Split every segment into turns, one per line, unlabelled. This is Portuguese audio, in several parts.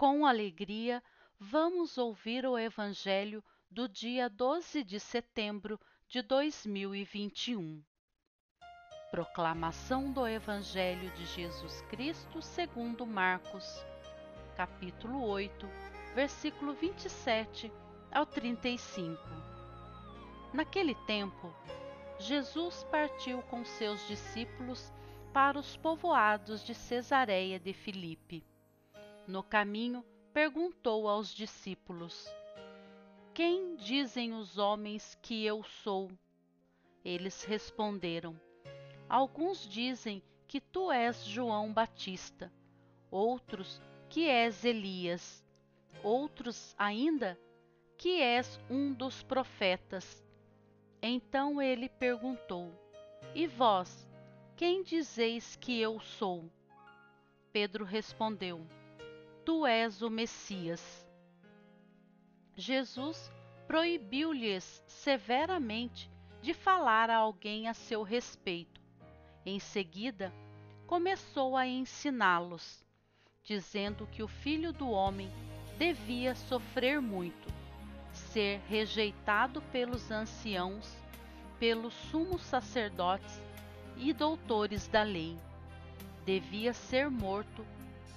com alegria, vamos ouvir o Evangelho do dia 12 de setembro de 2021. Proclamação do Evangelho de Jesus Cristo segundo Marcos, capítulo 8, versículo 27 ao 35. Naquele tempo, Jesus partiu com seus discípulos para os povoados de Cesareia de Filipe. No caminho, perguntou aos discípulos: Quem dizem os homens que eu sou? Eles responderam: Alguns dizem que tu és João Batista, outros que és Elias, outros ainda que és um dos profetas. Então ele perguntou: E vós, quem dizeis que eu sou? Pedro respondeu: Tu és o Messias. Jesus proibiu-lhes severamente de falar a alguém a seu respeito. Em seguida, começou a ensiná-los, dizendo que o filho do homem devia sofrer muito ser rejeitado pelos anciãos, pelos sumos sacerdotes e doutores da lei. Devia ser morto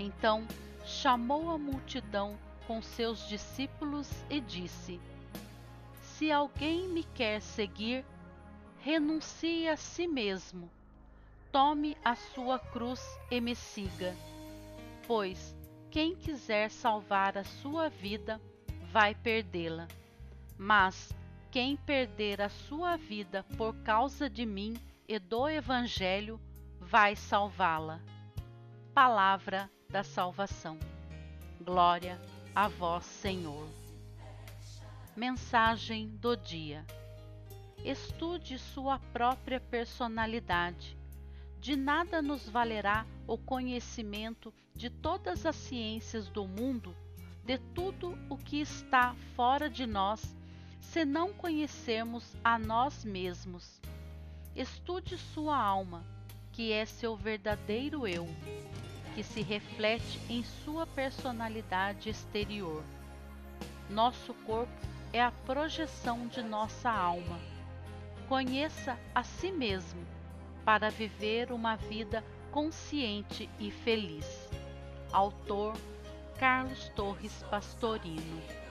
Então chamou a multidão com seus discípulos e disse: Se alguém me quer seguir, renuncie a si mesmo, tome a sua cruz e me siga. Pois quem quiser salvar a sua vida vai perdê-la. Mas quem perder a sua vida por causa de mim e do Evangelho vai salvá-la. Palavra da salvação. Glória a vós, Senhor. Mensagem do dia. Estude sua própria personalidade de nada nos valerá o conhecimento de todas as ciências do mundo, de tudo o que está fora de nós, se não conhecermos a nós mesmos. Estude sua alma, que é seu verdadeiro eu, que se reflete em sua personalidade exterior. Nosso corpo é a projeção de nossa alma. Conheça a si mesmo para viver uma vida consciente e feliz. Autor Carlos Torres Pastorino